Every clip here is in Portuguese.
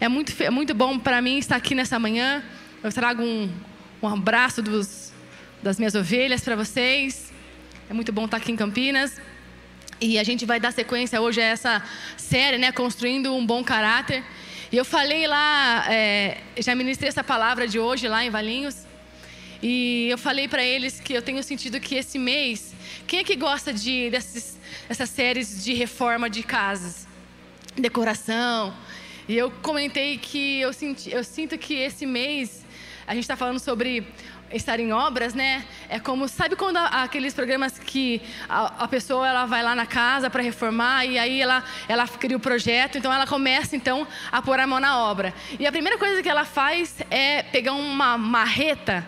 É muito, é muito bom para mim estar aqui nessa manhã. Eu trago um, um abraço dos, das minhas ovelhas para vocês. É muito bom estar aqui em Campinas. E a gente vai dar sequência hoje a essa série, né? Construindo um bom caráter. E eu falei lá, é, já ministrei essa palavra de hoje lá em Valinhos. E eu falei para eles que eu tenho sentido que esse mês, quem é que gosta de desses, dessas séries de reforma de casas, decoração? E eu comentei que eu, senti, eu sinto que esse mês a gente está falando sobre estar em obras, né? É como sabe quando aqueles programas que a, a pessoa ela vai lá na casa para reformar e aí ela ela cria o projeto, então ela começa então a pôr a mão na obra. E a primeira coisa que ela faz é pegar uma marreta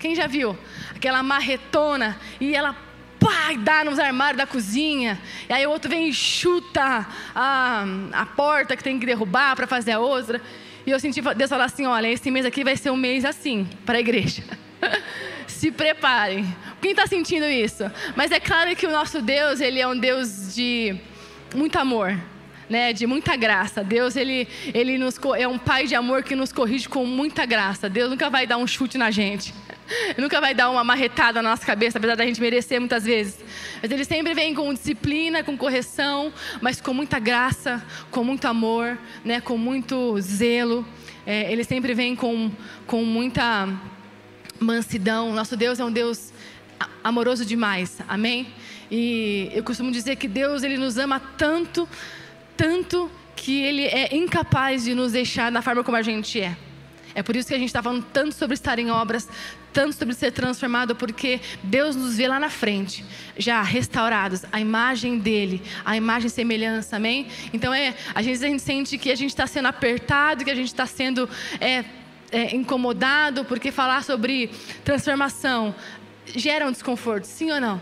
quem já viu? Aquela marretona e ela pá, dá nos armários da cozinha. E aí o outro vem e chuta a, a porta que tem que derrubar para fazer a outra. E eu senti Deus falar assim: olha, esse mês aqui vai ser um mês assim para a igreja. Se preparem. Quem está sentindo isso? Mas é claro que o nosso Deus, ele é um Deus de muito amor né, de muita graça. Deus ele, ele nos, é um pai de amor que nos corrige com muita graça. Deus nunca vai dar um chute na gente. Nunca vai dar uma marretada na nossa cabeça, apesar da gente merecer muitas vezes. Mas ele sempre vem com disciplina, com correção, mas com muita graça, com muito amor, né, com muito zelo. É, ele sempre vem com, com muita mansidão. Nosso Deus é um Deus amoroso demais. Amém? E eu costumo dizer que Deus ele nos ama tanto tanto que ele é incapaz de nos deixar da forma como a gente é. É por isso que a gente está falando tanto sobre estar em obras, tanto sobre ser transformado, porque Deus nos vê lá na frente, já restaurados, a imagem dele, a imagem e semelhança, amém? Então é, às vezes a gente sente que a gente está sendo apertado, que a gente está sendo é, é, incomodado, porque falar sobre transformação gera um desconforto, sim ou não?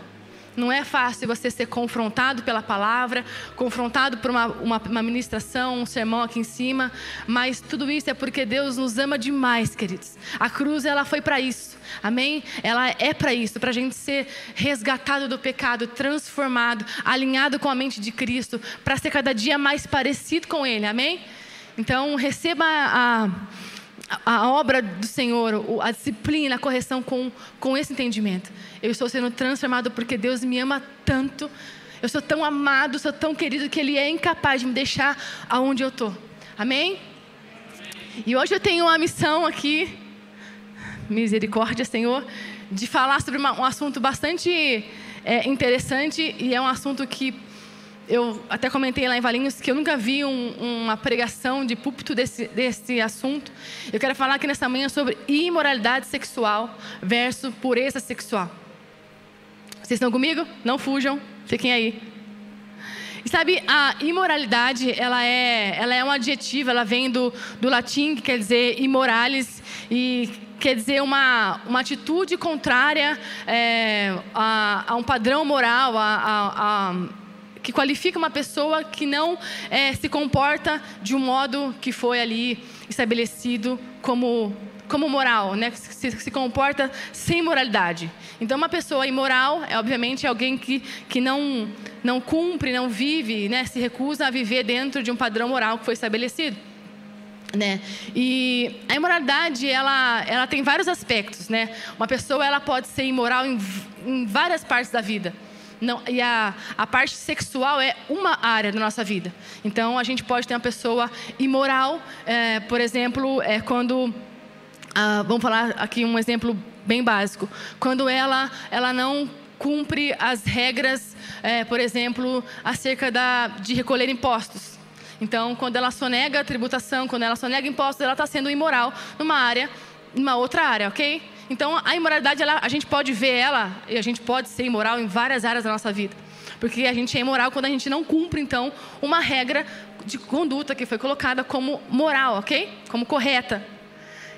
Não é fácil você ser confrontado pela palavra, confrontado por uma, uma, uma ministração, um sermão aqui em cima, mas tudo isso é porque Deus nos ama demais, queridos. A cruz, ela foi para isso, amém? Ela é para isso, para a gente ser resgatado do pecado, transformado, alinhado com a mente de Cristo, para ser cada dia mais parecido com Ele, amém? Então, receba a a obra do Senhor, a disciplina, a correção com, com esse entendimento. Eu estou sendo transformado porque Deus me ama tanto. Eu sou tão amado, sou tão querido que Ele é incapaz de me deixar aonde eu estou. Amém? E hoje eu tenho uma missão aqui, misericórdia, Senhor, de falar sobre uma, um assunto bastante é, interessante e é um assunto que eu até comentei lá em Valinhos que eu nunca vi um, uma pregação de púlpito desse, desse assunto. Eu quero falar aqui nessa manhã sobre imoralidade sexual versus pureza sexual. Vocês estão comigo? Não fujam, fiquem aí. E sabe, a imoralidade, ela é, ela é um adjetivo, ela vem do, do latim, que quer dizer imoralis, e quer dizer uma, uma atitude contrária é, a, a, um padrão moral, a, a, a que qualifica uma pessoa que não é, se comporta de um modo que foi ali estabelecido como como moral, né? Se, se, comporta sem moralidade. Então, uma pessoa imoral é, obviamente, alguém que, que não, não cumpre, não vive, né? se recusa a viver dentro de um padrão moral que foi estabelecido. Né? E a imoralidade, ela, ela tem vários aspectos. Né? Uma pessoa ela pode ser imoral em, em várias partes da vida. Não, e a, a parte sexual é uma área da nossa vida. Então, a gente pode ter uma pessoa imoral, é, por exemplo, é quando. Ah, vamos falar aqui um exemplo bem básico. Quando ela, ela não cumpre as regras, é, por exemplo, acerca da, de recolher impostos. Então, quando ela sonega a tributação, quando ela sonega impostos, ela está sendo imoral numa área, numa outra área, ok? Então, a imoralidade, ela, a gente pode ver ela, e a gente pode ser imoral em várias áreas da nossa vida. Porque a gente é imoral quando a gente não cumpre, então, uma regra de conduta que foi colocada como moral, ok? Como correta.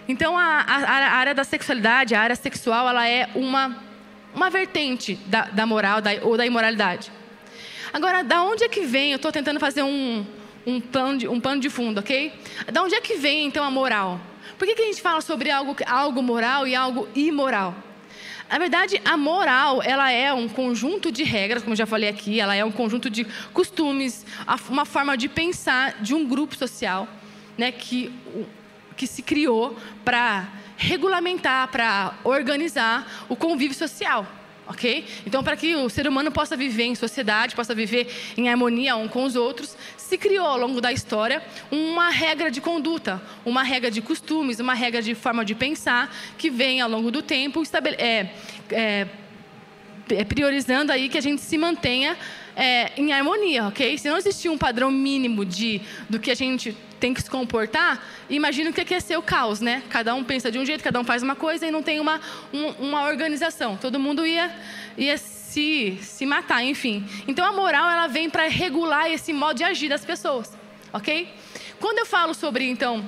Então, a, a, a área da sexualidade, a área sexual, ela é uma, uma vertente da, da moral da, ou da imoralidade. Agora, da onde é que vem? Eu estou tentando fazer um, um, plano de, um pano de fundo, ok? Da onde é que vem, então, a moral? Por que, que a gente fala sobre algo, algo moral e algo imoral? Na verdade, a moral, ela é um conjunto de regras, como já falei aqui, ela é um conjunto de costumes, uma forma de pensar de um grupo social, né, que, que se criou para regulamentar, para organizar o convívio social. Ok? Então, para que o ser humano possa viver em sociedade, possa viver em harmonia um com os outros, se criou ao longo da história uma regra de conduta, uma regra de costumes, uma regra de forma de pensar que vem ao longo do tempo é, é, é, priorizando aí que a gente se mantenha é, em harmonia, ok? Se não existir um padrão mínimo de do que a gente tem que se comportar, imagina o que é ser o caos, né? Cada um pensa de um jeito, cada um faz uma coisa e não tem uma, um, uma organização. Todo mundo ia, ia se, se matar, enfim. Então a moral ela vem para regular esse modo de agir das pessoas, ok? Quando eu falo sobre então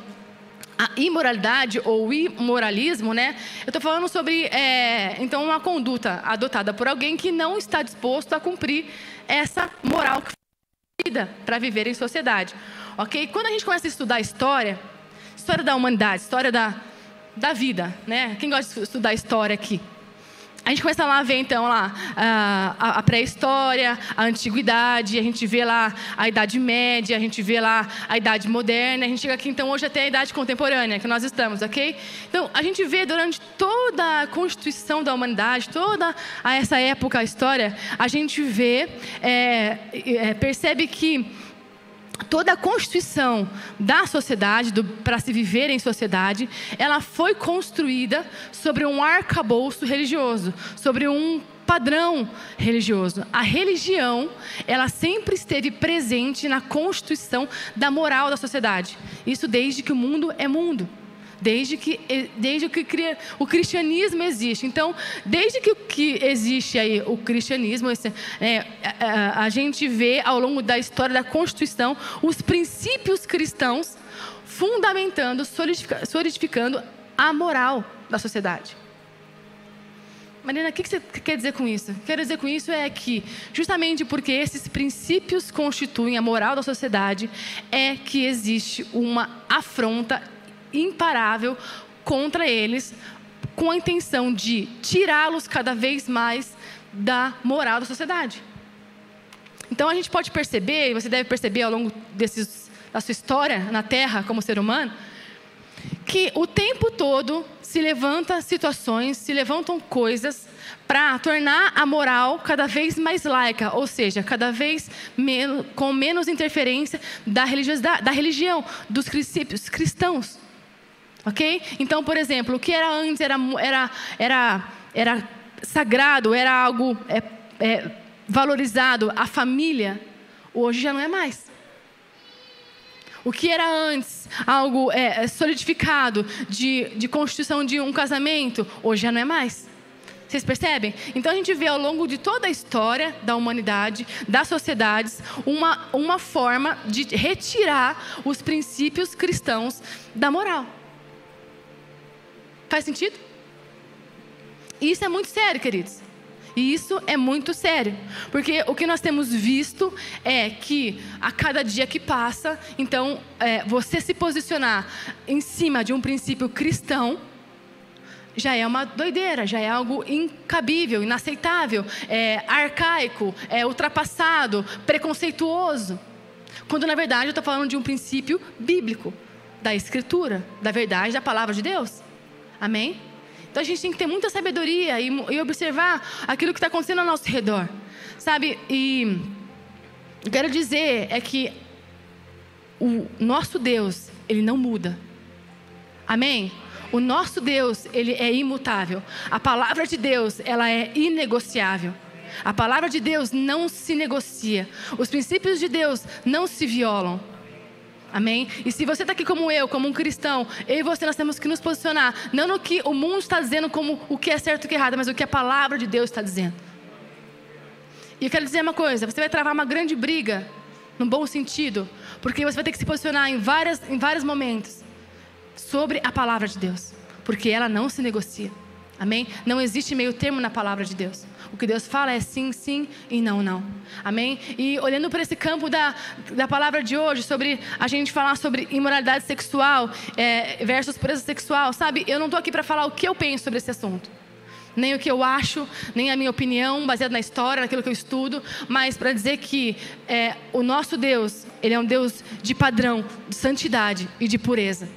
a imoralidade ou imoralismo, né? Eu estou falando sobre é, então uma conduta adotada por alguém que não está disposto a cumprir essa moral que foi vida para viver em sociedade, ok? Quando a gente começa a estudar história, história da humanidade, história da, da vida, né? Quem gosta de estudar história aqui? A gente começa lá a ver, então, lá, a, a pré-história, a antiguidade, a gente vê lá a Idade Média, a gente vê lá a Idade Moderna, a gente chega aqui, então, hoje até a Idade Contemporânea, que nós estamos, ok? Então, a gente vê durante toda a constituição da humanidade, toda essa época, a história, a gente vê, é, é, percebe que toda a constituição da sociedade, para se viver em sociedade, ela foi construída sobre um arcabouço religioso, sobre um padrão religioso. A religião, ela sempre esteve presente na constituição da moral da sociedade. Isso desde que o mundo é mundo desde que, desde que o cristianismo existe. Então, desde que, que existe aí o cristianismo, esse, é, a, a gente vê ao longo da história da Constituição os princípios cristãos fundamentando, solidificando a moral da sociedade. Marina, o que você quer dizer com isso? Quero dizer com isso é que, justamente porque esses princípios constituem a moral da sociedade, é que existe uma afronta imparável contra eles, com a intenção de tirá-los cada vez mais da moral da sociedade. Então a gente pode perceber, e você deve perceber ao longo desses, da sua história na Terra como ser humano, que o tempo todo se levanta situações, se levantam coisas para tornar a moral cada vez mais laica, ou seja, cada vez menos, com menos interferência da, da religião, dos princípios cristãos. Ok? Então, por exemplo, o que era antes era, era, era, era sagrado, era algo é, é, valorizado, a família, hoje já não é mais. O que era antes algo é, é, solidificado de, de constituição de um casamento, hoje já não é mais. Vocês percebem? Então a gente vê ao longo de toda a história da humanidade, das sociedades, uma, uma forma de retirar os princípios cristãos da moral. Faz sentido? Isso é muito sério, queridos. E isso é muito sério, porque o que nós temos visto é que a cada dia que passa, então, é, você se posicionar em cima de um princípio cristão já é uma doideira, já é algo incabível, inaceitável, é, arcaico, é ultrapassado, preconceituoso. Quando na verdade eu estou falando de um princípio bíblico, da Escritura, da verdade da palavra de Deus. Amém? Então a gente tem que ter muita sabedoria e, e observar aquilo que está acontecendo ao nosso redor. Sabe? E eu quero dizer é que o nosso Deus, ele não muda. Amém? O nosso Deus, ele é imutável. A palavra de Deus, ela é inegociável. A palavra de Deus não se negocia. Os princípios de Deus não se violam. Amém? E se você está aqui como eu, como um cristão, eu e você nós temos que nos posicionar, não no que o mundo está dizendo como o que é certo e o que é errado, mas o que a palavra de Deus está dizendo. E eu quero dizer uma coisa: você vai travar uma grande briga, no bom sentido, porque você vai ter que se posicionar em, várias, em vários momentos sobre a palavra de Deus, porque ela não se negocia. Amém? Não existe meio termo na palavra de Deus. O que Deus fala é sim, sim e não, não. Amém? E olhando para esse campo da, da palavra de hoje, sobre a gente falar sobre imoralidade sexual é, versus pureza sexual, sabe? Eu não estou aqui para falar o que eu penso sobre esse assunto. nem o que eu acho, nem a minha opinião baseada na história, naquilo que eu estudo, mas para dizer que é, o nosso Deus, Ele é um Deus de padrão, de santidade e de pureza.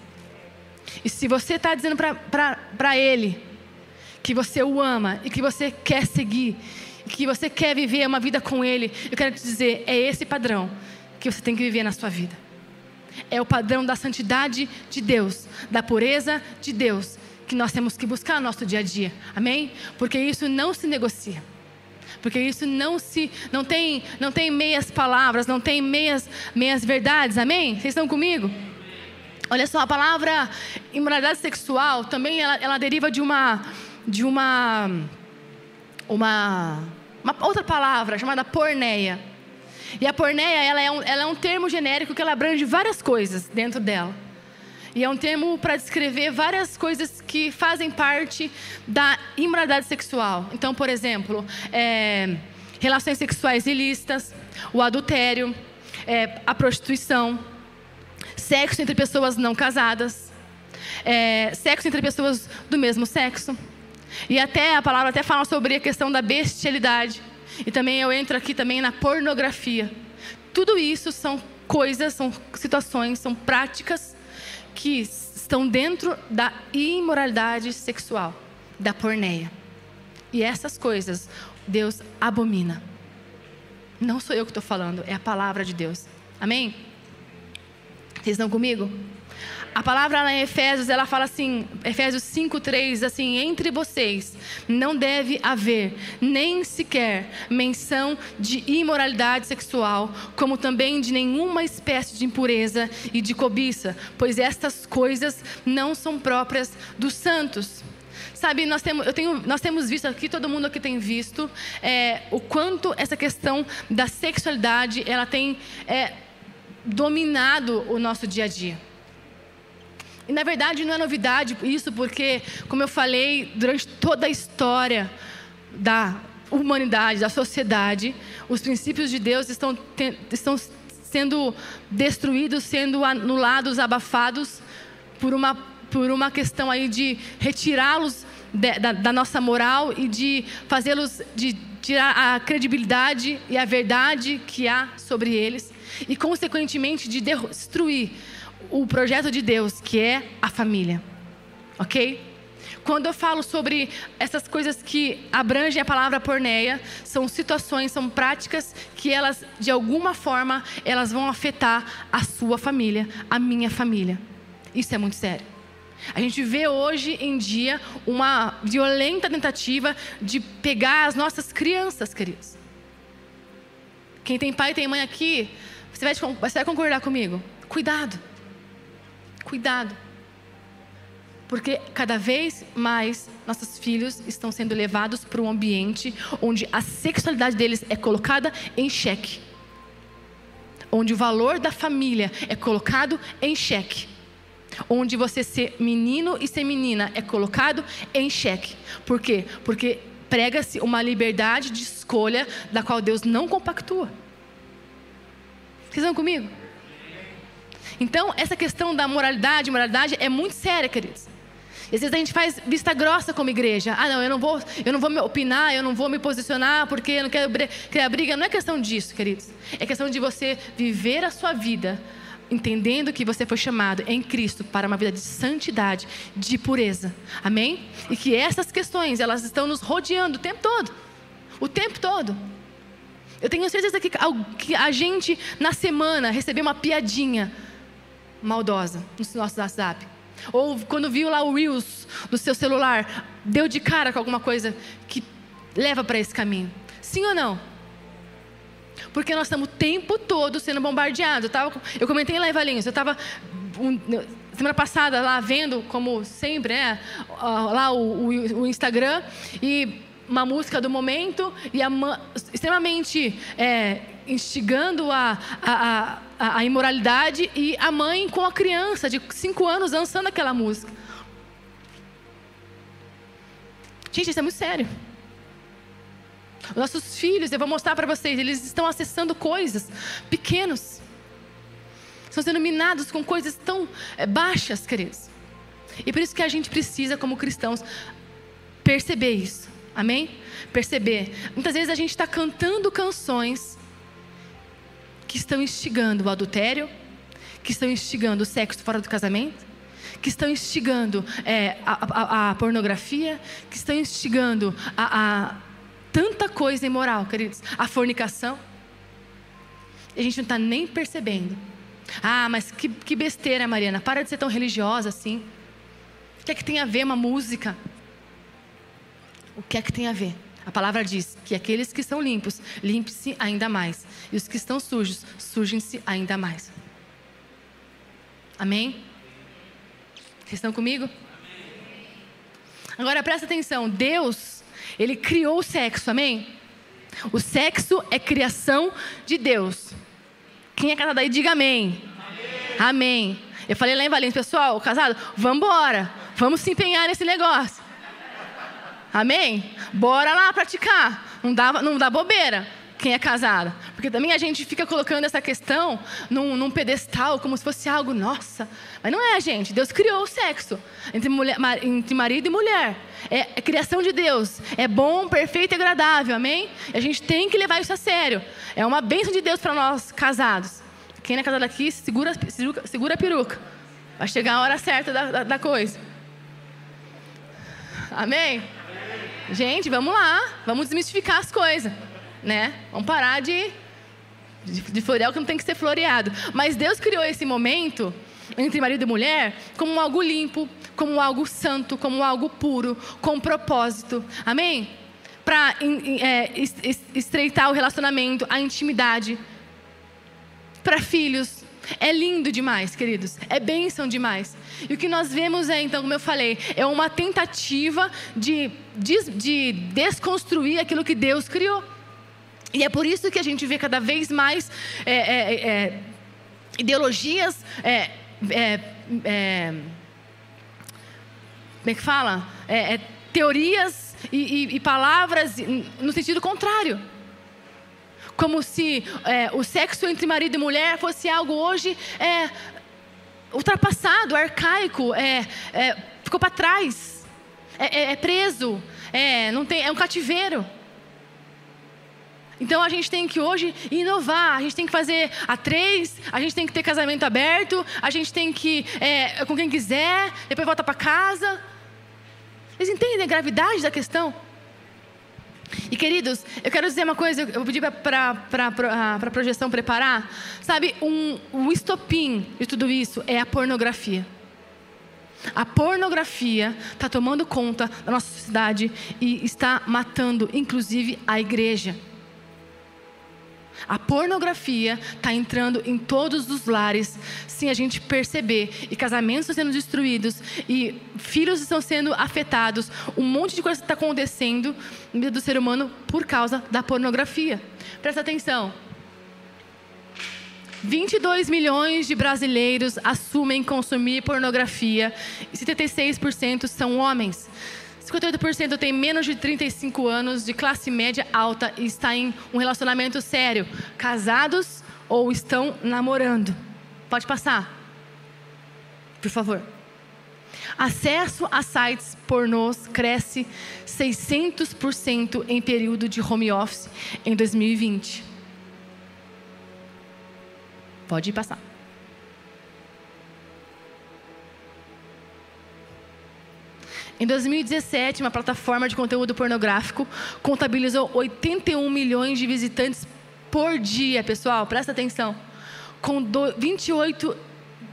E se você está dizendo para Ele que você o ama e que você quer seguir, que você quer viver uma vida com Ele, eu quero te dizer, é esse padrão que você tem que viver na sua vida. É o padrão da santidade de Deus, da pureza de Deus, que nós temos que buscar no nosso dia a dia. Amém? Porque isso não se negocia. Porque isso não se não tem não tem meias palavras, não tem meias meias verdades. Amém? Vocês estão comigo? Olha só, a palavra imoralidade sexual também ela, ela deriva de uma de uma uma, uma outra palavra chamada porneia. E a porneia ela é, um, ela é um termo genérico que ela abrange várias coisas dentro dela. E é um termo para descrever várias coisas que fazem parte da imoralidade sexual. Então, por exemplo, é, relações sexuais ilícitas, o adultério, é, a prostituição, sexo entre pessoas não casadas, é, sexo entre pessoas do mesmo sexo. E até a palavra até fala sobre a questão da bestialidade. E também eu entro aqui também na pornografia. Tudo isso são coisas, são situações, são práticas que estão dentro da imoralidade sexual, da porneia. E essas coisas Deus abomina. Não sou eu que estou falando, é a palavra de Deus. Amém? Vocês estão comigo? A palavra lá em Efésios, ela fala assim, Efésios 5, 3, assim, entre vocês não deve haver nem sequer menção de imoralidade sexual, como também de nenhuma espécie de impureza e de cobiça, pois estas coisas não são próprias dos santos. Sabe, nós temos, eu tenho, nós temos visto aqui, todo mundo aqui tem visto, é, o quanto essa questão da sexualidade, ela tem é, dominado o nosso dia a dia. E na verdade não é novidade isso, porque, como eu falei, durante toda a história da humanidade, da sociedade, os princípios de Deus estão, estão sendo destruídos, sendo anulados, abafados por uma, por uma questão aí de retirá-los da, da, nossa moral e de fazê-los, de tirar a credibilidade e a verdade que há sobre eles e, consequentemente, de destruir o projeto de Deus, que é a família. Ok? Quando eu falo sobre essas coisas que abrangem a palavra porneia, são situações, são práticas que elas, de alguma forma, elas vão afetar a sua família, a minha família. Isso é muito sério. A gente vê hoje em dia uma violenta tentativa de pegar as nossas crianças, queridos. Quem tem pai e tem mãe aqui, você vai, você vai concordar comigo? Cuidado. Cuidado. Porque cada vez mais nossos filhos estão sendo levados para um ambiente onde a sexualidade deles é colocada em xeque. Onde o valor da família é colocado em xeque. Onde você ser menino e ser menina é colocado em xeque. Por quê? Porque prega-se uma liberdade de escolha da qual Deus não compactua. Vocês estão comigo? Então, essa questão da moralidade, moralidade é muito séria, queridos. E às vezes a gente faz vista grossa como igreja. Ah, não, eu não vou, eu não vou me opinar, eu não vou me posicionar porque eu não quero criar briga. Não é questão disso, queridos. É questão de você viver a sua vida entendendo que você foi chamado em Cristo para uma vida de santidade, de pureza. Amém? E que essas questões, elas estão nos rodeando o tempo todo. O tempo todo. Eu tenho certeza que a gente, na semana, recebeu uma piadinha maldosa no nosso WhatsApp. Ou quando viu lá o Reels no seu celular, deu de cara com alguma coisa que leva para esse caminho. Sim ou não? Porque nós estamos o tempo todo sendo bombardeados. Eu, tava, eu comentei lá em Valinhos, eu estava um, semana passada lá vendo, como sempre, né, lá o, o, o Instagram, e uma música do momento, e a, extremamente é, instigando a, a, a, a imoralidade e a mãe com a criança de 5 anos dançando aquela música. Gente, isso é muito sério. Os nossos filhos, eu vou mostrar para vocês, eles estão acessando coisas pequenos. Estão sendo minados com coisas tão é, baixas, queridos. E por isso que a gente precisa, como cristãos, perceber isso. Amém? Perceber. Muitas vezes a gente está cantando canções que estão instigando o adultério, que estão instigando o sexo fora do casamento, que estão instigando é, a, a, a, pornografia, que estão instigando a, a tanta coisa imoral, queridos, a fornicação. E a gente não está nem percebendo. Ah, mas que, que besteira, Mariana, para de ser tão religiosa assim. O que é que tem a ver uma música? O que é que tem a ver? A palavra diz que aqueles que são limpos, limpem-se ainda mais. E os que estão sujos, sujem-se ainda mais. Amém? Vocês estão comigo? Agora presta atenção: Deus, Ele criou o sexo, amém? O sexo é criação de Deus. Quem é casado aí, diga amém. Amém. Eu falei lá em Valência, pessoal, casado, vamos. Vamos se empenhar nesse negócio. Amém? Bora lá praticar. Não dá, não dá bobeira quem é casada. Porque também a gente fica colocando essa questão num, num, pedestal, como se fosse algo, nossa. Mas não é, gente. Deus criou o sexo entre, mulher, entre marido e mulher. É, é criação de Deus. É bom, perfeito e agradável, amém? E a gente tem que levar isso a sério. É uma bênção de Deus para nós casados. Quem é casado aqui, segura, segura, a peruca. Vai chegar a hora certa da, da, da coisa. Amém? Gente, vamos lá. Vamos desmistificar as coisas né? Vamos parar de, de, de florear o que não tem que ser floreado. Mas Deus criou esse momento entre marido e mulher como algo limpo, como algo santo, como algo puro, com propósito. Amém? Para é, estreitar o relacionamento, a intimidade. Para filhos. É lindo demais, queridos. É bênção demais. E o que nós vemos é, então, como eu falei, é uma tentativa de, de, de desconstruir aquilo que Deus criou. E é por isso que a gente vê cada vez mais é, é, é, ideologias. É, é, é, como é que fala? teorias e, e, e, palavras no sentido contrário. Como se o sexo entre marido e mulher fosse algo hoje ultrapassado, arcaico, ficou para trás, é, preso, não tem, é um cativeiro. Então a gente tem que hoje inovar, a gente tem que fazer a três, a gente tem que ter casamento aberto, a gente tem que é, com quem quiser, depois volta para casa. Vocês entendem a gravidade da questão? E queridos, eu quero dizer uma coisa, eu vou pedir para a projeção preparar. Sabe, um, um estopim de tudo isso é a pornografia. A pornografia está tomando conta da nossa sociedade e está matando, inclusive, a igreja. A pornografia está entrando em todos os lares sem a gente perceber. E casamentos estão sendo destruídos, e filhos estão sendo afetados. Um monte de coisa está acontecendo no meio do ser humano por causa da pornografia. Presta atenção. 22 milhões de brasileiros assumem consumir pornografia e 76% são homens. 58% tem menos de 35 anos, de classe média alta e está em um relacionamento sério, casados ou estão namorando. Pode passar. Por favor. Acesso a sites pornôs cresce 600% em período de home office em 2020. Pode passar. Em 2017, uma plataforma de conteúdo pornográfico contabilizou 81 milhões de visitantes por dia, pessoal, presta atenção. Com 28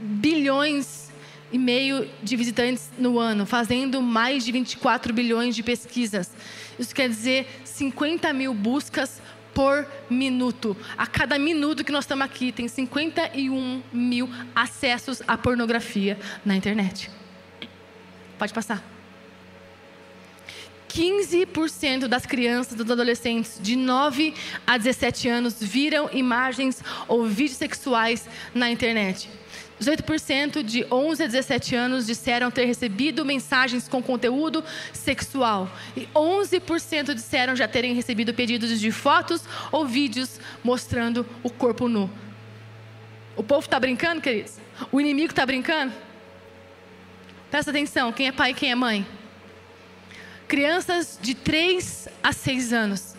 bilhões e meio de visitantes no ano, fazendo mais de 24 bilhões de pesquisas. Isso quer dizer 50 mil buscas por minuto. A cada minuto que nós estamos aqui, tem 51 mil acessos à pornografia na internet. Pode passar. 15% das crianças e dos adolescentes de 9 a 17 anos viram imagens ou vídeos sexuais na internet. 18% de 11 a 17 anos disseram ter recebido mensagens com conteúdo sexual. E 11% disseram já terem recebido pedidos de fotos ou vídeos mostrando o corpo nu. O povo está brincando, queridos? O inimigo está brincando? Presta atenção, quem é pai e quem é mãe? Crianças de 3 a 6 anos.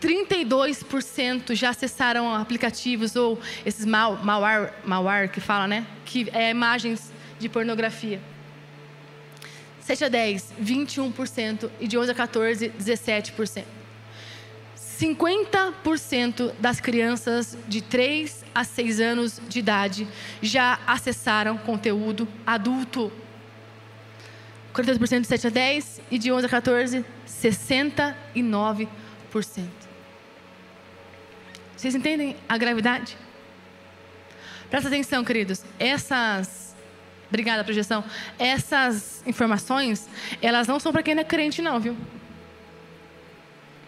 32% já acessaram aplicativos ou esses mal, malware, malware que fala, né? Que é imagens de pornografia. 7 a 10, 21%. E de 11 a 14, 17%. 50% das crianças de 3 a 6 anos de idade já acessaram conteúdo adulto. 42% de 7 a 10 e de 11 a 14, 69%. Vocês entendem a gravidade? Presta atenção, queridos. Essas. Obrigada, projeção. Essas informações, elas não são para quem não é crente, não, viu?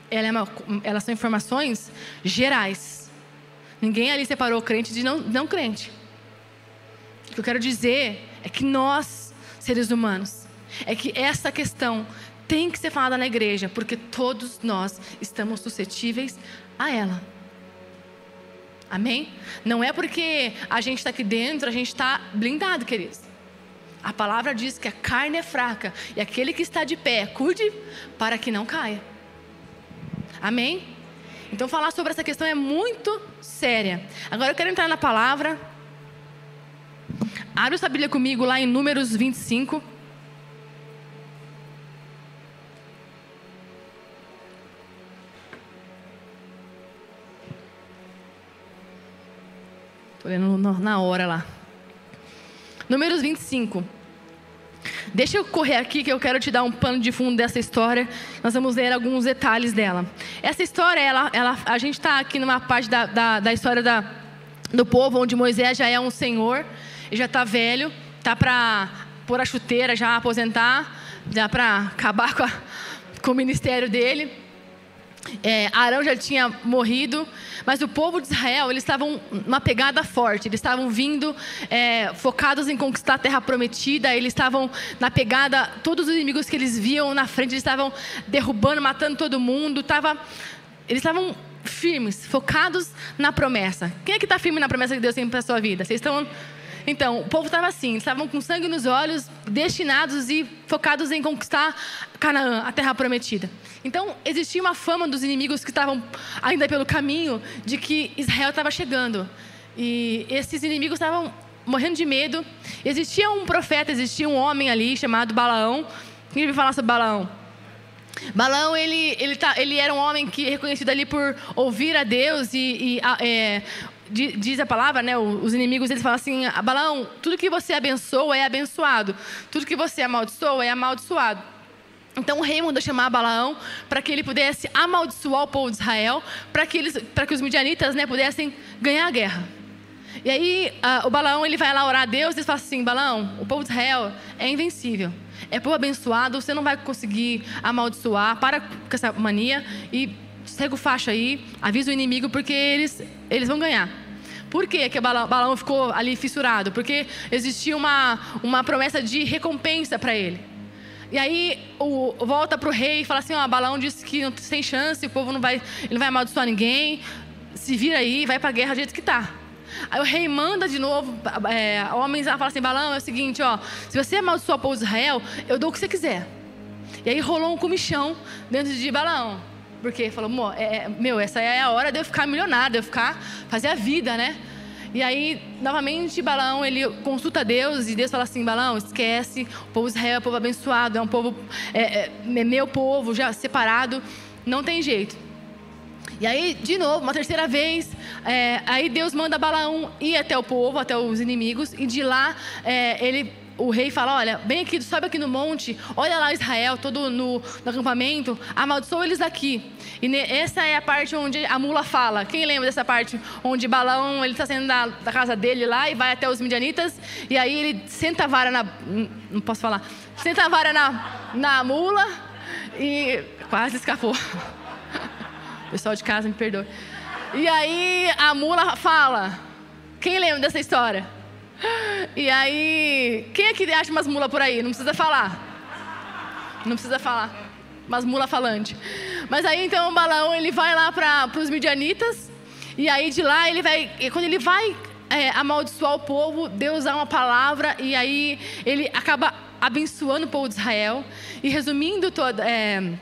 Ela é uma, elas são informações gerais. Ninguém ali separou crente de não, não crente. O que eu quero dizer é que nós, seres humanos, é que essa questão tem que ser falada na igreja, porque todos nós estamos suscetíveis a ela. Amém? Não é porque a gente está aqui dentro, a gente está blindado, queridos. A palavra diz que a carne é fraca e aquele que está de pé, cuide para que não caia. Amém? Então, falar sobre essa questão é muito séria. Agora, eu quero entrar na palavra. Abre sua Bíblia comigo lá em Números 25. Na hora lá. Números 25. Deixa eu correr aqui que eu quero te dar um pano de fundo dessa história. Nós vamos ler alguns detalhes dela. Essa história, ela, ela, a gente está aqui numa parte da, da, da história da, do povo, onde Moisés já é um senhor, já está velho, está para pôr a chuteira, já aposentar, já para acabar com, a, com o ministério dele. É, Arão já tinha morrido, mas o povo de Israel, eles estavam numa pegada forte, eles estavam vindo é, focados em conquistar a terra prometida, eles estavam na pegada, todos os inimigos que eles viam na frente, eles estavam derrubando, matando todo mundo, tava, eles estavam firmes, focados na promessa. Quem é que está firme na promessa que Deus tem para a sua vida? Vocês estão então, o povo estava assim, estavam com sangue nos olhos, destinados e focados em conquistar Canaã, a terra prometida. Então, existia uma fama dos inimigos que estavam ainda pelo caminho de que Israel estava chegando. E esses inimigos estavam morrendo de medo. Existia um profeta, existia um homem ali chamado Balaão. Quem vai falar sobre Balaão? Balaão, ele, ele, tá, ele era um homem que reconhecido ali por ouvir a Deus e, e é, diz a palavra, né? Os inimigos eles falam assim: Balaão, tudo que você abençoa é abençoado, tudo que você amaldiçoa é amaldiçoado. Então o rei mandou chamar Balaão para que ele pudesse amaldiçoar o povo de Israel, para que eles, que os midianitas, né, pudessem ganhar a guerra. E aí o Balaão ele vai lá orar a Deus e fala assim: Balaão, o povo de Israel é invencível, é povo abençoado, você não vai conseguir amaldiçoar, para com essa mania e segue o faixa aí, avisa o inimigo, porque eles, eles vão ganhar. Por que, que o balão ficou ali fissurado? Porque existia uma, uma promessa de recompensa para ele. E aí o, volta para o rei e fala assim: ó, Balão disse que não tem chance, o povo não vai, ele não vai amaldiçoar ninguém. Se vira aí, vai para a guerra do jeito que está. Aí o rei manda de novo é, homens a falar assim: Balão, é o seguinte, ó, se você amaldiçoar o povo de Israel, eu dou o que você quiser. E aí rolou um comichão dentro de Balão. Porque falou, é, é, meu, essa é a hora de eu ficar milionário, de eu ficar, fazer a vida, né? E aí, novamente, Balão, ele consulta Deus e Deus fala assim: Balão, esquece, o povo Israel é um povo abençoado, é um povo, é, é, é meu povo, já separado, não tem jeito. E aí, de novo, uma terceira vez, é, aí Deus manda Balaão ir até o povo, até os inimigos, e de lá é, ele o rei fala: Olha, vem aqui, sobe aqui no monte, olha lá Israel, todo no, no acampamento, amaldiçoa eles aqui. E ne, essa é a parte onde a mula fala. Quem lembra dessa parte onde Balão ele está saindo da, da, casa dele lá e vai até os midianitas e aí ele senta a vara na. Não posso falar. Senta a vara na, na mula e quase escapou. Pessoal de casa, me perdoe. E aí a mula fala. Quem lembra dessa história? E aí, quem é que acha umas mulas por aí? Não precisa falar. Não precisa falar. Umas mulas falante. Mas aí então o Balaão ele vai lá para os midianitas. E aí de lá ele vai. Quando ele vai é, amaldiçoar o povo, Deus dá uma palavra e aí ele acaba abençoando o povo de Israel. E resumindo toda é,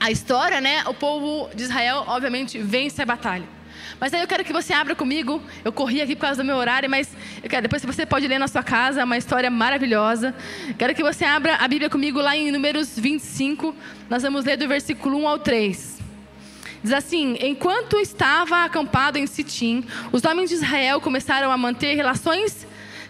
a história, né? O povo de Israel, obviamente, vence a batalha. Mas aí eu quero que você abra comigo. Eu corri aqui por causa do meu horário, mas quero, depois você pode ler na sua casa, é uma história maravilhosa. Quero que você abra a Bíblia comigo lá em Números 25. Nós vamos ler do versículo 1 ao 3. Diz assim: Enquanto estava acampado em Sitim, os homens de Israel começaram a manter relações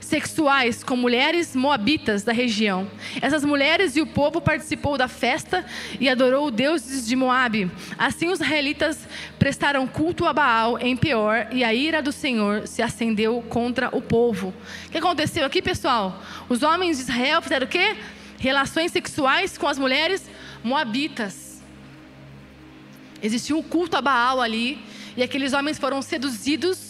sexuais com mulheres moabitas da região. Essas mulheres e o povo participou da festa e adorou os deuses de Moabe. Assim os israelitas prestaram culto a Baal em Peor e a ira do Senhor se acendeu contra o povo. O que aconteceu aqui, pessoal? Os homens de Israel fizeram o quê? Relações sexuais com as mulheres moabitas. Existia um culto a Baal ali e aqueles homens foram seduzidos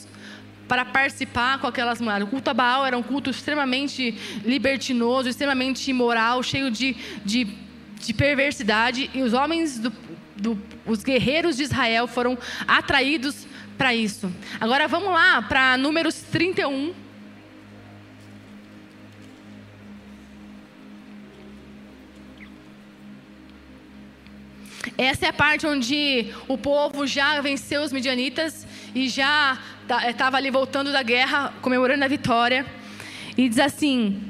para participar com aquelas mulheres. O culto a Baal era um culto extremamente libertinoso, extremamente imoral, cheio de, de, de perversidade. E os homens, do, do, os guerreiros de Israel foram atraídos para isso. Agora vamos lá para Números 31. Essa é a parte onde o povo já venceu os midianitas e já estava tá, ali voltando da guerra, comemorando a vitória. E diz assim,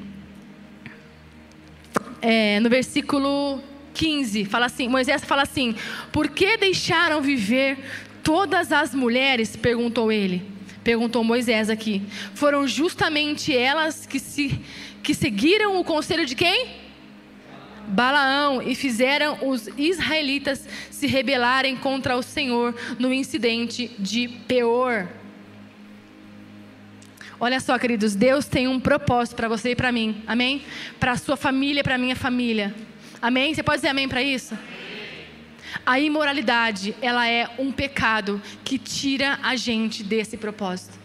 é, no versículo 15, fala assim, Moisés fala assim: Por que deixaram viver todas as mulheres? perguntou ele. Perguntou Moisés aqui. Foram justamente elas que, se, que seguiram o conselho de quem? Balaão e fizeram os israelitas se rebelarem contra o Senhor no incidente de Peor. Olha só, queridos, Deus tem um propósito para você e para mim, amém? Para a sua família, para a minha família, amém? Você pode dizer amém para isso? A imoralidade, ela é um pecado que tira a gente desse propósito.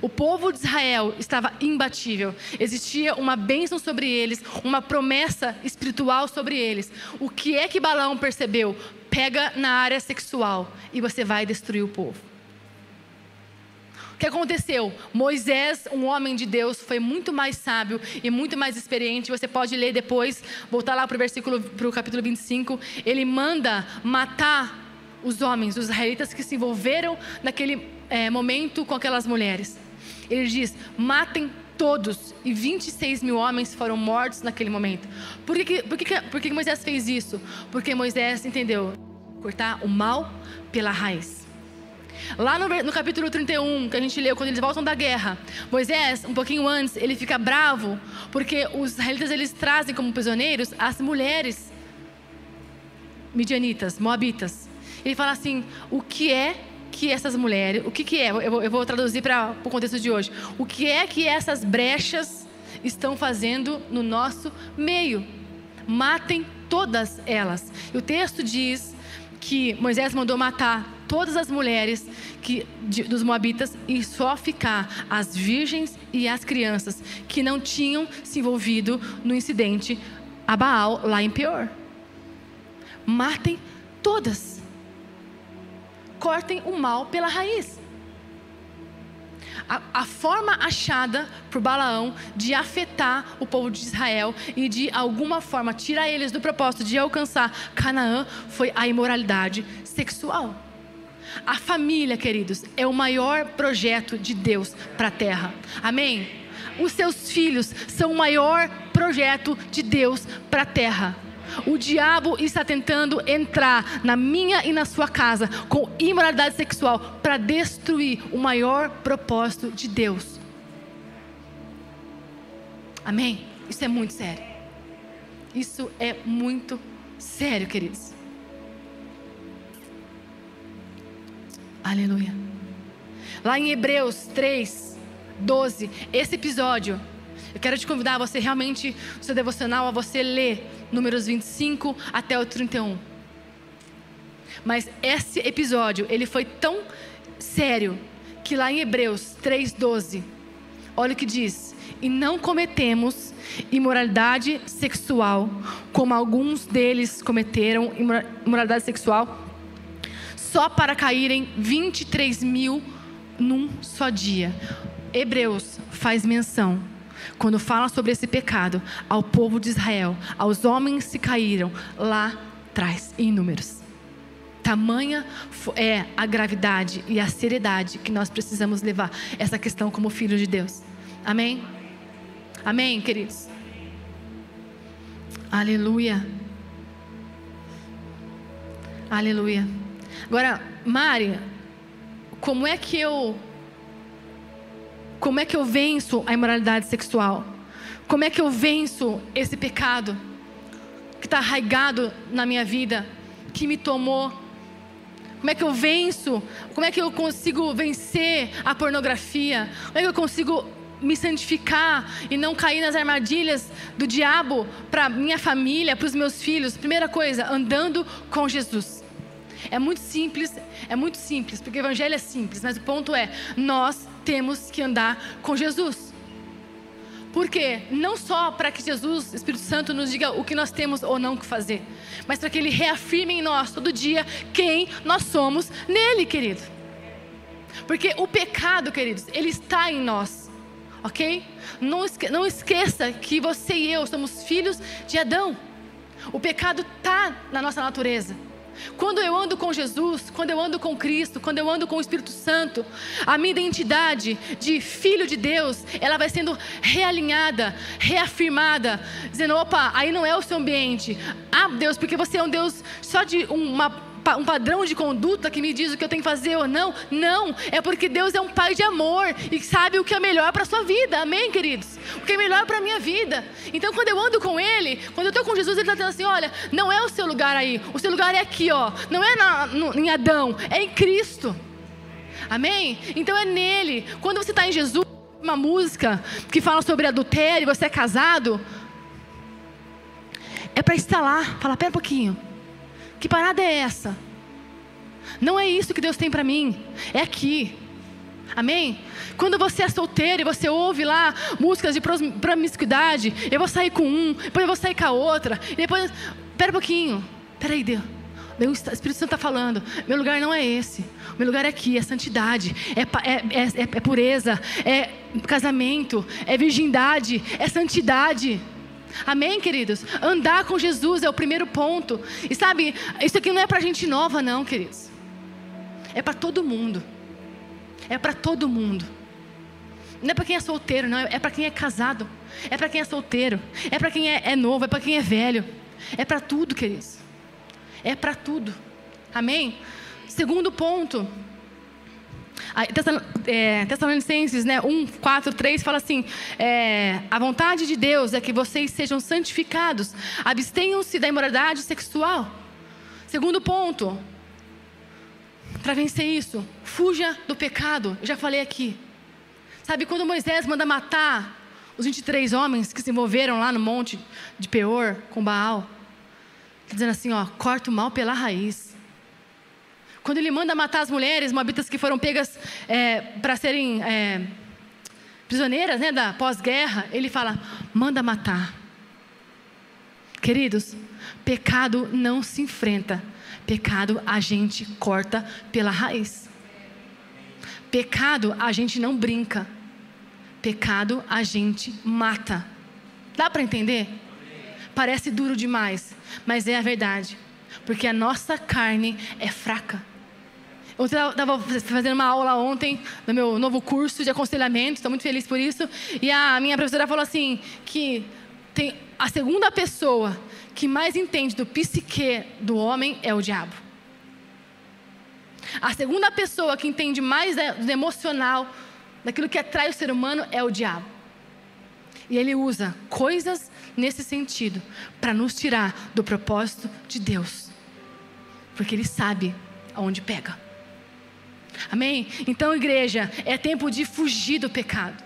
O povo de Israel estava imbatível. Existia uma bênção sobre eles, uma promessa espiritual sobre eles. O que é que Balão percebeu? Pega na área sexual e você vai destruir o povo. Que aconteceu? Moisés, um homem de Deus, foi muito mais sábio e muito mais experiente. Você pode ler depois, voltar lá para o versículo, para o capítulo 25. Ele manda matar os homens, os israelitas que se envolveram naquele é, momento com aquelas mulheres. Ele diz: matem todos, e 26 mil homens foram mortos naquele momento. Por que, por que, por que Moisés fez isso? Porque Moisés entendeu cortar o mal pela raiz. Lá no, no, capítulo 31, que a gente leu, quando eles voltam da guerra, Moisés, um pouquinho antes, ele fica bravo, porque os israelitas eles trazem como prisioneiros as mulheres midianitas, moabitas. Ele fala assim: o que é que essas mulheres, o que, que é? Eu vou, eu vou traduzir para o contexto de hoje. O que é que essas brechas estão fazendo no nosso meio? Matem todas elas. E o texto diz que Moisés mandou matar todas as mulheres que, de, dos Moabitas e só ficar as virgens e as crianças que não tinham se envolvido no incidente a Baal lá em Peor. Matem todas cortem o mal pela raiz. A, a, forma achada por Balaão de afetar o povo de Israel e de alguma forma tirar eles do propósito de alcançar Canaã foi a imoralidade sexual. A família, queridos, é o maior projeto de Deus para a terra. Amém? Os seus filhos são o maior projeto de Deus para a terra. O diabo está tentando entrar na minha e na sua casa com imoralidade sexual para destruir o maior propósito de Deus. Amém? Isso é muito sério. Isso é muito sério, queridos. Aleluia. Lá em Hebreus 3, 12, esse episódio, eu quero te convidar a você realmente, o seu devocional, a você ler números 25 até o 31. Mas esse episódio, ele foi tão sério que lá em Hebreus 3:12, olha o que diz: "E não cometemos imoralidade sexual, como alguns deles cometeram imoralidade sexual, só para caírem 23 mil num só dia." Hebreus faz menção quando fala sobre esse pecado ao povo de Israel, aos homens que caíram lá atrás, em números. Tamanha é a gravidade e a seriedade que nós precisamos levar essa questão como filhos de Deus. Amém? Amém, queridos? Aleluia. Aleluia. Agora, Mari, como é que eu como é que eu venço a imoralidade sexual? Como é que eu venço esse pecado que está arraigado na minha vida, que me tomou? Como é que eu venço? Como é que eu consigo vencer a pornografia? Como é que eu consigo me santificar e não cair nas armadilhas do diabo para minha família, para os meus filhos? Primeira coisa, andando com Jesus. É muito simples, é muito simples, porque o evangelho é simples, mas o ponto é, nós temos que andar com Jesus. Por quê? Não só para que Jesus, Espírito Santo, nos diga o que nós temos ou não que fazer, mas para que Ele reafirme em nós todo dia quem nós somos nele, querido. Porque o pecado, queridos, ele está em nós, ok? Não, esque não esqueça que você e eu somos filhos de Adão. O pecado está na nossa natureza. Quando eu ando com Jesus, quando eu ando com Cristo, quando eu ando com o Espírito Santo, a minha identidade de filho de Deus, ela vai sendo realinhada, reafirmada, dizendo: opa, aí não é o seu ambiente. Ah, Deus, porque você é um Deus só de uma um padrão de conduta que me diz o que eu tenho que fazer ou não. Não, é porque Deus é um pai de amor e sabe o que é melhor para a sua vida. Amém, queridos? O que é melhor para a minha vida. Então, quando eu ando com Ele, quando eu estou com Jesus, Ele está dizendo assim: olha, não é o seu lugar aí, o seu lugar é aqui, ó. Não é na, no, em Adão, é em Cristo. Amém? Então é nele. Quando você está em Jesus, uma música que fala sobre adultério, você é casado, é para estar lá. Fala, pera um pouquinho. Que parada é essa? Não é isso que Deus tem para mim, é aqui. Amém? Quando você é solteiro e você ouve lá músicas de promiscuidade, eu vou sair com um, depois eu vou sair com a outra, e depois. Pera um pouquinho, pera aí, Deus. O Espírito Santo está falando, meu lugar não é esse, meu lugar é aqui, é santidade, é, é, é, é pureza, é casamento, é virgindade, é santidade. Amém, queridos? Andar com Jesus é o primeiro ponto. E sabe, isso aqui não é para gente nova, não, queridos. É para todo mundo. É para todo mundo. Não é para quem é solteiro, não. É para quem é casado. É para quem é solteiro. É para quem é, é novo. É para quem é velho. É para tudo, queridos. É para tudo. Amém? Segundo ponto Tessalonicenses né, 1, 4, 3 fala assim: é, a vontade de Deus é que vocês sejam santificados, abstenham-se da imoralidade sexual. Segundo ponto, para vencer isso, fuja do pecado. Eu já falei aqui. Sabe quando Moisés manda matar os 23 homens que se envolveram lá no monte de Peor com Baal? Dizendo assim: ó, corta o mal pela raiz. Quando ele manda matar as mulheres moabitas que foram pegas é, para serem é, prisioneiras né, da pós-guerra, ele fala: manda matar. Queridos, pecado não se enfrenta, pecado a gente corta pela raiz. Pecado a gente não brinca, pecado a gente mata. Dá para entender? Parece duro demais, mas é a verdade, porque a nossa carne é fraca. Eu estava fazendo uma aula ontem no meu novo curso de aconselhamento, estou muito feliz por isso. E a minha professora falou assim: que tem a segunda pessoa que mais entende do psique do homem é o diabo. A segunda pessoa que entende mais do emocional, daquilo que atrai o ser humano, é o diabo. E ele usa coisas nesse sentido para nos tirar do propósito de Deus. Porque ele sabe aonde pega. Amém? Então, igreja, é tempo de fugir do pecado.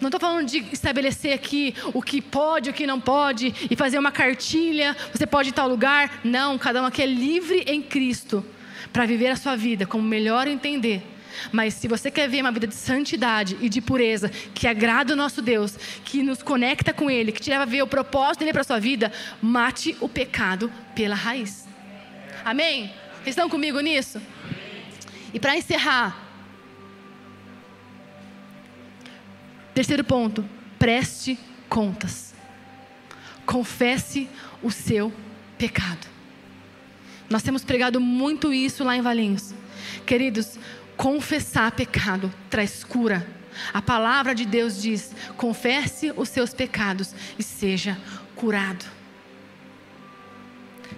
Não estou falando de estabelecer aqui o que pode, o que não pode, e fazer uma cartilha, você pode ir tal lugar. Não, cada um aqui é livre em Cristo para viver a sua vida como melhor entender. Mas se você quer ver uma vida de santidade e de pureza, que agrada o nosso Deus, que nos conecta com Ele, que te leva a ver o propósito dele para a sua vida, mate o pecado pela raiz. Amém? Estão comigo nisso? E para encerrar, Terceiro ponto, preste contas. Confesse o seu pecado. Nós temos pregado muito isso lá em Valinhos. Queridos, confessar pecado traz cura. A palavra de Deus diz: confesse os seus pecados e seja curado.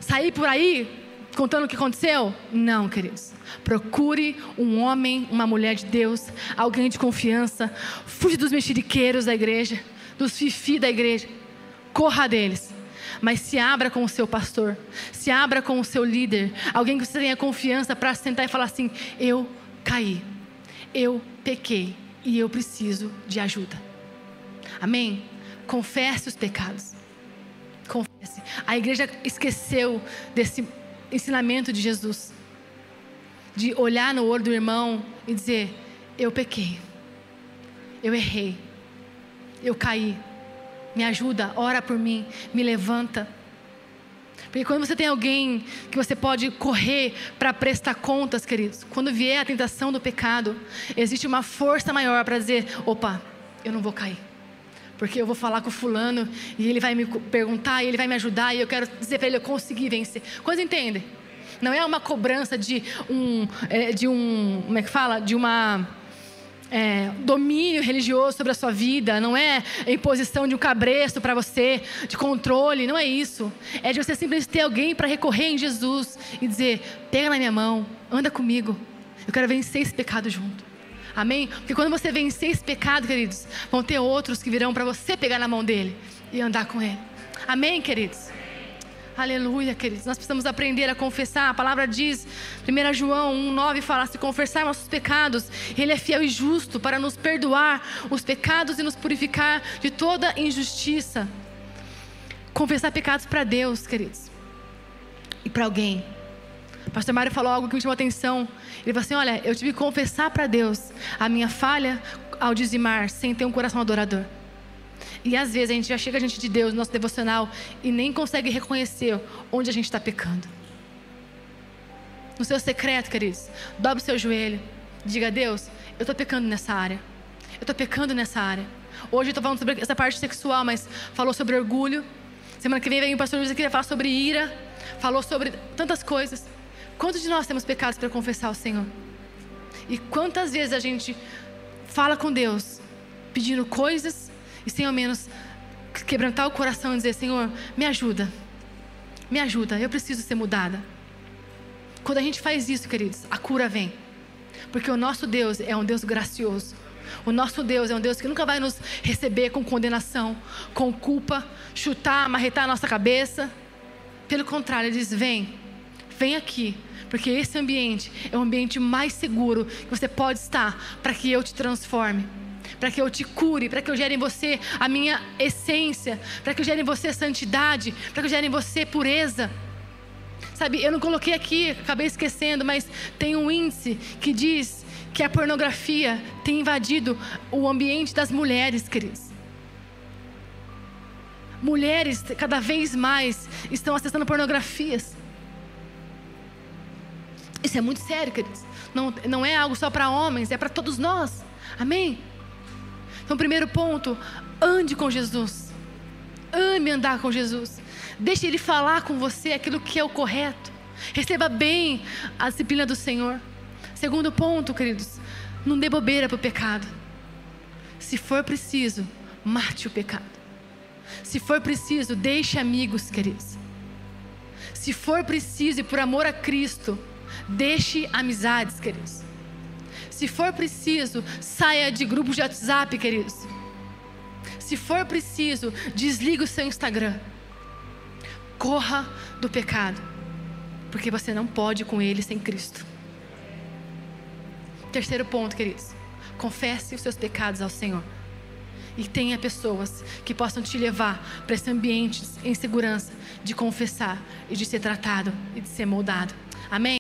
Sair por aí contando o que aconteceu? Não, queridos. Procure um homem, uma mulher de Deus, alguém de confiança. Fuja dos mexeriqueiros da igreja, dos fifi da igreja. Corra deles. Mas se abra com o seu pastor, se abra com o seu líder, alguém que você tenha confiança para sentar e falar assim: eu caí, eu pequei e eu preciso de ajuda. Amém? Confesse os pecados. Confesse. A igreja esqueceu desse ensinamento de Jesus. De olhar no olho do irmão e dizer: Eu pequei. Eu errei. Eu caí. Me ajuda, ora por mim, me levanta. Porque quando você tem alguém que você pode correr para prestar contas, queridos, quando vier a tentação do pecado, existe uma força maior para dizer: opa, eu não vou cair. Porque eu vou falar com o fulano e ele vai me perguntar e ele vai me ajudar e eu quero dizer para ele: eu consegui vencer. Quantos entendem? Não é uma cobrança de um, é, de um, como é que fala? De uma é, domínio religioso sobre a sua vida, não é imposição de um cabresto para você, de controle, não é isso. É de você simplesmente ter alguém para recorrer em Jesus e dizer: pega na minha mão, anda comigo, eu quero vencer esse pecado junto. Amém? Porque quando você vencer esse pecado, queridos, vão ter outros que virão para você pegar na mão dele e andar com ele. Amém, queridos? Aleluia, queridos. Nós precisamos aprender a confessar. A palavra diz, 1 João 1,9 fala: se confessar nossos pecados, Ele é fiel e justo para nos perdoar os pecados e nos purificar de toda injustiça. Confessar pecados para Deus, queridos, e para alguém. Pastor Mário falou algo que me chamou a atenção. Ele falou assim: Olha, eu tive que confessar para Deus a minha falha ao dizimar, sem ter um coração adorador. E às vezes a gente já chega diante de Deus, no nosso devocional, e nem consegue reconhecer onde a gente está pecando. No seu secreto, queridos, dobre o seu joelho. Diga a Deus: Eu estou pecando nessa área. Eu estou pecando nessa área. Hoje eu estou falando sobre essa parte sexual, mas falou sobre orgulho. Semana que vem vem o pastor Luiz aqui vai falar sobre ira. Falou sobre tantas coisas. Quantos de nós temos pecados para confessar ao Senhor? E quantas vezes a gente fala com Deus pedindo coisas e sem ao menos quebrantar o coração e dizer: Senhor, me ajuda, me ajuda, eu preciso ser mudada. Quando a gente faz isso, queridos, a cura vem, porque o nosso Deus é um Deus gracioso. O nosso Deus é um Deus que nunca vai nos receber com condenação, com culpa, chutar, marretar a nossa cabeça. Pelo contrário, ele diz: vem, vem aqui, porque esse ambiente é o ambiente mais seguro que você pode estar para que eu te transforme para que eu te cure, para que eu gere em você a minha essência, para que eu gere em você santidade, para que eu gere em você pureza. Sabe, eu não coloquei aqui, acabei esquecendo, mas tem um índice que diz que a pornografia tem invadido o ambiente das mulheres, queridos. Mulheres cada vez mais estão acessando pornografias. Isso é muito sério, queridos. Não, não é algo só para homens, é para todos nós. Amém? Então, primeiro ponto, ande com Jesus. Ame andar com Jesus. Deixe Ele falar com você aquilo que é o correto. Receba bem a disciplina do Senhor. Segundo ponto, queridos, não dê bobeira para o pecado. Se for preciso, mate o pecado. Se for preciso, deixe amigos, queridos. Se for preciso e por amor a Cristo, deixe amizades, queridos. Se for preciso, saia de grupos de WhatsApp, queridos. Se for preciso, desliga o seu Instagram. Corra do pecado, porque você não pode com ele sem Cristo. Terceiro ponto, queridos. Confesse os seus pecados ao Senhor. E tenha pessoas que possam te levar para esse ambiente em segurança de confessar e de ser tratado e de ser moldado. Amém?